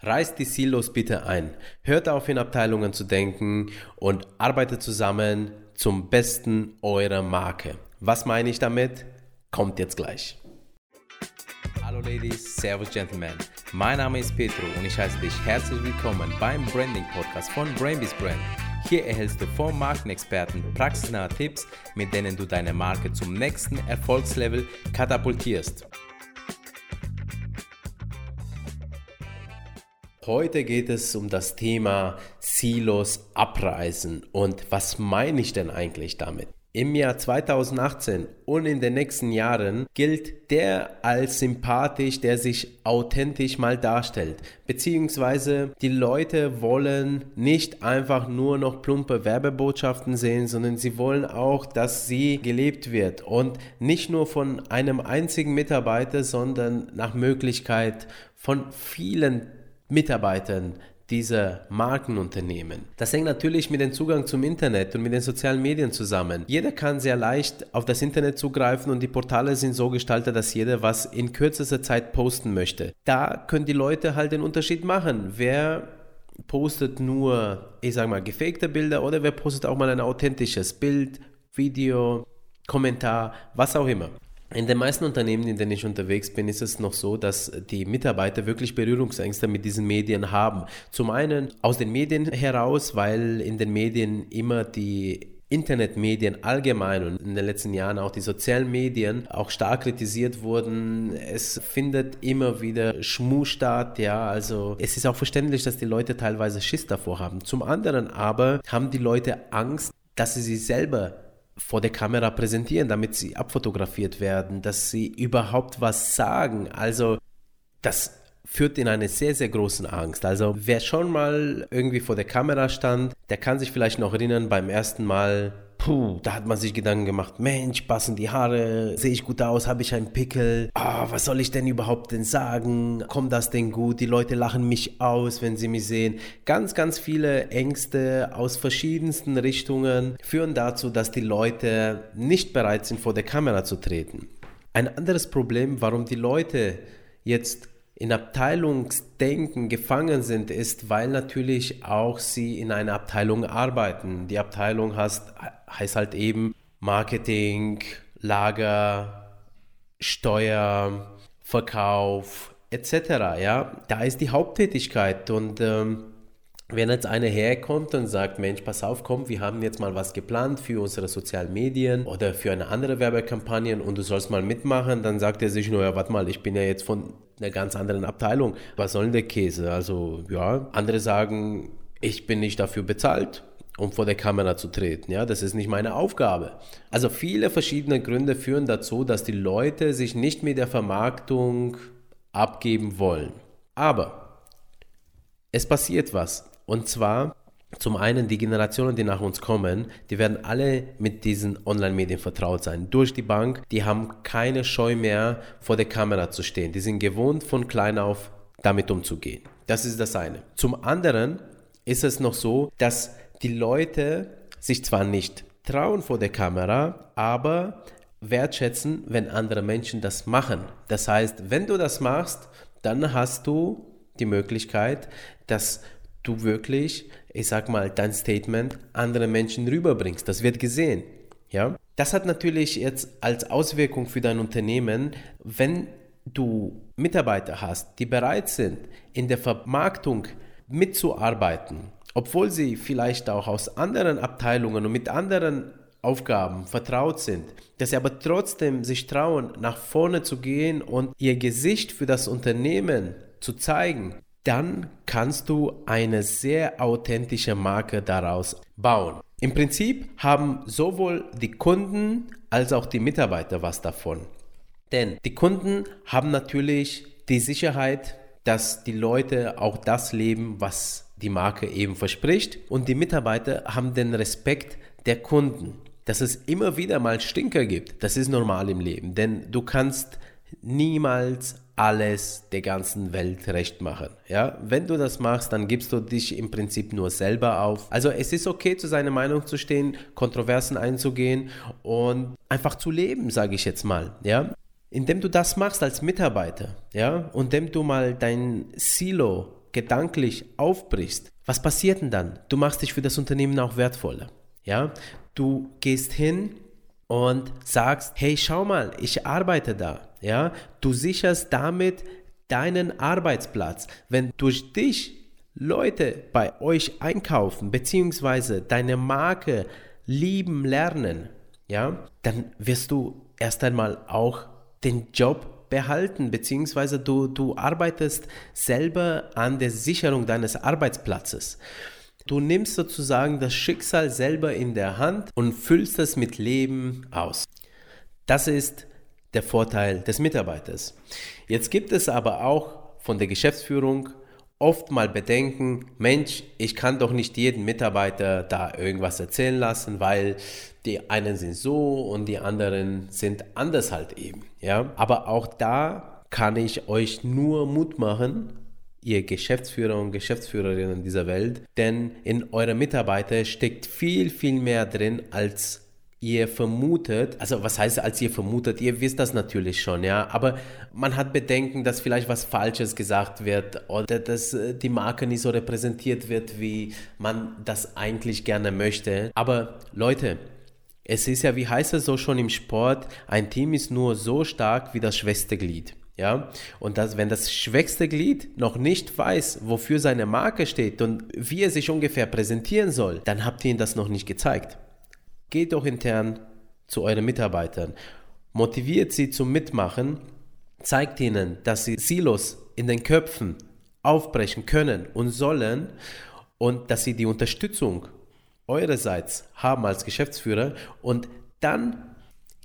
Reißt die Silos bitte ein. Hört auf, in Abteilungen zu denken und arbeitet zusammen zum Besten eurer Marke. Was meine ich damit? Kommt jetzt gleich. Hallo Ladies, Servus Gentlemen. Mein Name ist Petro und ich heiße dich herzlich willkommen beim Branding Podcast von Brainbees Brand. Hier erhältst du vom Markenexperten praxisnahe Tipps, mit denen du deine Marke zum nächsten Erfolgslevel katapultierst. Heute geht es um das Thema Silos abreißen und was meine ich denn eigentlich damit? Im Jahr 2018 und in den nächsten Jahren gilt der als sympathisch, der sich authentisch mal darstellt. Beziehungsweise die Leute wollen nicht einfach nur noch plumpe Werbebotschaften sehen, sondern sie wollen auch, dass sie gelebt wird. Und nicht nur von einem einzigen Mitarbeiter, sondern nach Möglichkeit von vielen Mitarbeitern dieser Markenunternehmen. Das hängt natürlich mit dem Zugang zum Internet und mit den sozialen Medien zusammen. Jeder kann sehr leicht auf das Internet zugreifen und die Portale sind so gestaltet, dass jeder was in kürzester Zeit posten möchte. Da können die Leute halt den Unterschied machen. Wer postet nur, ich sag mal, gefakte Bilder oder wer postet auch mal ein authentisches Bild, Video, Kommentar, was auch immer. In den meisten Unternehmen, in denen ich unterwegs bin, ist es noch so, dass die Mitarbeiter wirklich Berührungsängste mit diesen Medien haben. Zum einen aus den Medien heraus, weil in den Medien immer die Internetmedien allgemein und in den letzten Jahren auch die sozialen Medien auch stark kritisiert wurden. Es findet immer wieder Schmu statt, ja, also es ist auch verständlich, dass die Leute teilweise Schiss davor haben. Zum anderen aber haben die Leute Angst, dass sie sich selber vor der Kamera präsentieren, damit sie abfotografiert werden, dass sie überhaupt was sagen. Also das führt in eine sehr, sehr großen Angst. Also wer schon mal irgendwie vor der Kamera stand, der kann sich vielleicht noch erinnern beim ersten Mal Puh, da hat man sich Gedanken gemacht, Mensch, passen die Haare, sehe ich gut aus, habe ich einen Pickel, ah, was soll ich denn überhaupt denn sagen, kommt das denn gut, die Leute lachen mich aus, wenn sie mich sehen. Ganz, ganz viele Ängste aus verschiedensten Richtungen führen dazu, dass die Leute nicht bereit sind, vor der Kamera zu treten. Ein anderes Problem, warum die Leute jetzt in Abteilungsdenken gefangen sind, ist, weil natürlich auch sie in einer Abteilung arbeiten. Die Abteilung heißt, heißt halt eben Marketing, Lager, Steuer, Verkauf etc. Ja, da ist die Haupttätigkeit und ähm, wenn jetzt einer herkommt und sagt, Mensch, pass auf, komm, wir haben jetzt mal was geplant für unsere sozialen Medien oder für eine andere Werbekampagne und du sollst mal mitmachen, dann sagt er sich nur, ja, warte mal, ich bin ja jetzt von einer ganz anderen Abteilung. Was soll denn der Käse? Also, ja, andere sagen, ich bin nicht dafür bezahlt, um vor der Kamera zu treten. Ja, das ist nicht meine Aufgabe. Also viele verschiedene Gründe führen dazu, dass die Leute sich nicht mit der Vermarktung abgeben wollen. Aber es passiert was. Und zwar zum einen die Generationen, die nach uns kommen, die werden alle mit diesen Online-Medien vertraut sein. Durch die Bank, die haben keine Scheu mehr, vor der Kamera zu stehen. Die sind gewohnt, von klein auf damit umzugehen. Das ist das eine. Zum anderen ist es noch so, dass die Leute sich zwar nicht trauen vor der Kamera, aber wertschätzen, wenn andere Menschen das machen. Das heißt, wenn du das machst, dann hast du die Möglichkeit, dass du wirklich, ich sag mal, dein Statement anderen Menschen rüberbringst. Das wird gesehen. Ja? Das hat natürlich jetzt als Auswirkung für dein Unternehmen, wenn du Mitarbeiter hast, die bereit sind, in der Vermarktung mitzuarbeiten, obwohl sie vielleicht auch aus anderen Abteilungen und mit anderen Aufgaben vertraut sind, dass sie aber trotzdem sich trauen, nach vorne zu gehen und ihr Gesicht für das Unternehmen zu zeigen, dann kannst du eine sehr authentische Marke daraus bauen. Im Prinzip haben sowohl die Kunden als auch die Mitarbeiter was davon. Denn die Kunden haben natürlich die Sicherheit, dass die Leute auch das leben, was die Marke eben verspricht. Und die Mitarbeiter haben den Respekt der Kunden. Dass es immer wieder mal Stinker gibt, das ist normal im Leben. Denn du kannst niemals alles der ganzen Welt recht machen. Ja, wenn du das machst, dann gibst du dich im Prinzip nur selber auf. Also es ist okay, zu seiner Meinung zu stehen, Kontroversen einzugehen und einfach zu leben, sage ich jetzt mal. Ja, indem du das machst als Mitarbeiter, ja, und indem du mal dein Silo gedanklich aufbrichst, was passiert denn dann? Du machst dich für das Unternehmen auch wertvoller. Ja, du gehst hin und sagst, hey, schau mal, ich arbeite da. Ja, du sicherst damit deinen Arbeitsplatz. Wenn durch dich Leute bei euch einkaufen beziehungsweise deine Marke lieben lernen, ja, dann wirst du erst einmal auch den Job behalten, beziehungsweise du, du arbeitest selber an der Sicherung deines Arbeitsplatzes. Du nimmst sozusagen das Schicksal selber in der Hand und füllst es mit Leben aus. Das ist der Vorteil des Mitarbeiters. Jetzt gibt es aber auch von der Geschäftsführung oft mal bedenken, Mensch, ich kann doch nicht jeden Mitarbeiter da irgendwas erzählen lassen, weil die einen sind so und die anderen sind anders halt eben, ja? Aber auch da kann ich euch nur Mut machen, ihr Geschäftsführer und Geschäftsführerinnen dieser Welt, denn in eurer Mitarbeiter steckt viel viel mehr drin als ihr vermutet, also was heißt als ihr vermutet, ihr wisst das natürlich schon, ja, aber man hat Bedenken, dass vielleicht was Falsches gesagt wird oder dass äh, die Marke nicht so repräsentiert wird, wie man das eigentlich gerne möchte. Aber Leute, es ist ja, wie heißt es so schon im Sport, ein Team ist nur so stark wie das schwächste Glied. Ja, und das, wenn das schwächste Glied noch nicht weiß, wofür seine Marke steht und wie er sich ungefähr präsentieren soll, dann habt ihr ihm das noch nicht gezeigt. Geht doch intern zu euren Mitarbeitern, motiviert sie zum Mitmachen, zeigt ihnen, dass sie Silos in den Köpfen aufbrechen können und sollen und dass sie die Unterstützung eurerseits haben als Geschäftsführer. Und dann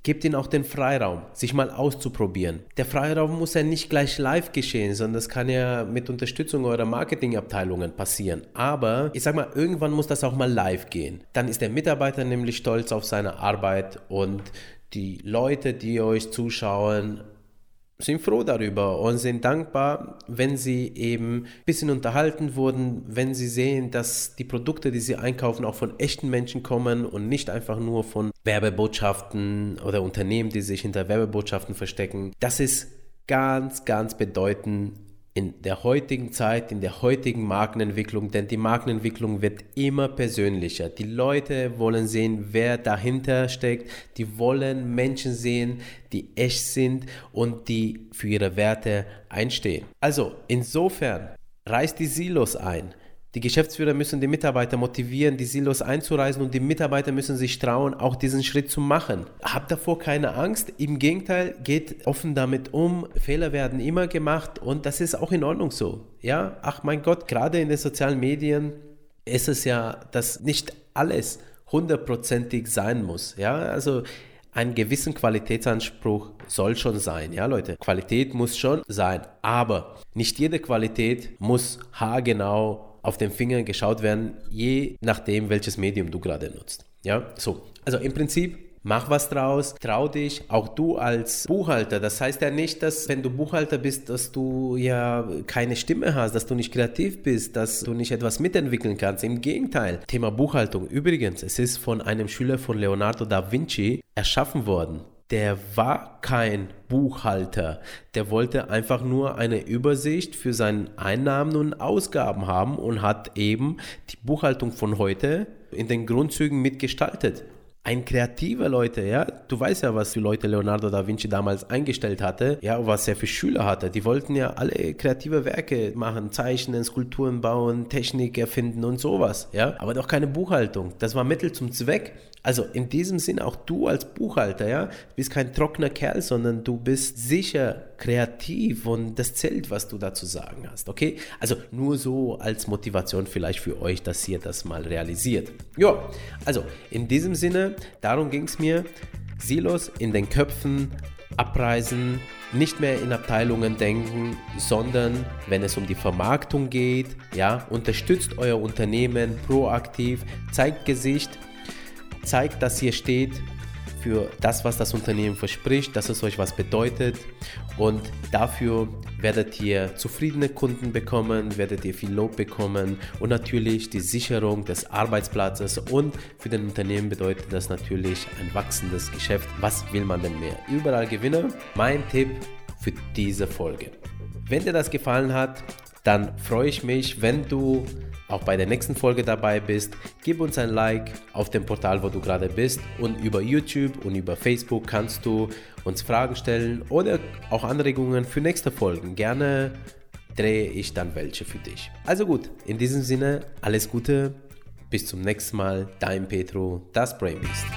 Gebt ihnen auch den Freiraum, sich mal auszuprobieren. Der Freiraum muss ja nicht gleich live geschehen, sondern das kann ja mit Unterstützung eurer Marketingabteilungen passieren. Aber ich sag mal, irgendwann muss das auch mal live gehen. Dann ist der Mitarbeiter nämlich stolz auf seine Arbeit und die Leute, die euch zuschauen, sind froh darüber und sind dankbar, wenn sie eben ein bisschen unterhalten wurden, wenn sie sehen, dass die Produkte, die sie einkaufen, auch von echten Menschen kommen und nicht einfach nur von Werbebotschaften oder Unternehmen, die sich hinter Werbebotschaften verstecken. Das ist ganz, ganz bedeutend in der heutigen Zeit, in der heutigen Markenentwicklung, denn die Markenentwicklung wird immer persönlicher. Die Leute wollen sehen, wer dahinter steckt. Die wollen Menschen sehen, die echt sind und die für ihre Werte einstehen. Also insofern reißt die Silos ein. Die Geschäftsführer müssen die Mitarbeiter motivieren, die Silos einzureisen und die Mitarbeiter müssen sich trauen, auch diesen Schritt zu machen. Habt davor keine Angst. Im Gegenteil, geht offen damit um. Fehler werden immer gemacht und das ist auch in Ordnung so. Ja, ach mein Gott, gerade in den sozialen Medien ist es ja, dass nicht alles hundertprozentig sein muss. Ja, also einen gewissen Qualitätsanspruch soll schon sein, ja Leute. Qualität muss schon sein, aber nicht jede Qualität muss haargenau auf den Finger geschaut werden, je nachdem, welches Medium du gerade nutzt. Ja, so. Also im Prinzip Mach was draus, trau dich, auch du als Buchhalter. Das heißt ja nicht, dass wenn du Buchhalter bist, dass du ja keine Stimme hast, dass du nicht kreativ bist, dass du nicht etwas mitentwickeln kannst. Im Gegenteil. Thema Buchhaltung. Übrigens, es ist von einem Schüler von Leonardo da Vinci erschaffen worden der war kein Buchhalter. Der wollte einfach nur eine Übersicht für seine Einnahmen und Ausgaben haben und hat eben die Buchhaltung von heute in den Grundzügen mitgestaltet ein kreativer Leute, ja. Du weißt ja, was die Leute Leonardo da Vinci damals eingestellt hatte, ja, was er für Schüler hatte. Die wollten ja alle kreative Werke machen, zeichnen, Skulpturen bauen, Technik erfinden und sowas, ja. Aber doch keine Buchhaltung. Das war Mittel zum Zweck. Also in diesem Sinn auch du als Buchhalter, ja, bist kein trockener Kerl, sondern du bist sicher kreativ und das zählt, was du dazu sagen hast, okay? Also nur so als Motivation vielleicht für euch, dass ihr das mal realisiert. Ja, also in diesem Sinne, darum ging es mir. Silos in den Köpfen abreißen, nicht mehr in Abteilungen denken, sondern wenn es um die Vermarktung geht, ja, unterstützt euer Unternehmen proaktiv, zeigt Gesicht, zeigt, dass ihr steht für das, was das Unternehmen verspricht, dass es euch was bedeutet und dafür werdet ihr zufriedene Kunden bekommen, werdet ihr viel Lob bekommen und natürlich die Sicherung des Arbeitsplatzes und für den Unternehmen bedeutet das natürlich ein wachsendes Geschäft. Was will man denn mehr? Überall Gewinner. Mein Tipp für diese Folge. Wenn dir das gefallen hat, dann freue ich mich, wenn du auch bei der nächsten Folge dabei bist. Gib uns ein Like auf dem Portal, wo du gerade bist und über YouTube und über Facebook kannst du uns Fragen stellen oder auch Anregungen für nächste Folgen. Gerne drehe ich dann welche für dich. Also gut, in diesem Sinne alles Gute, bis zum nächsten Mal, dein Petro, das Brainbeast.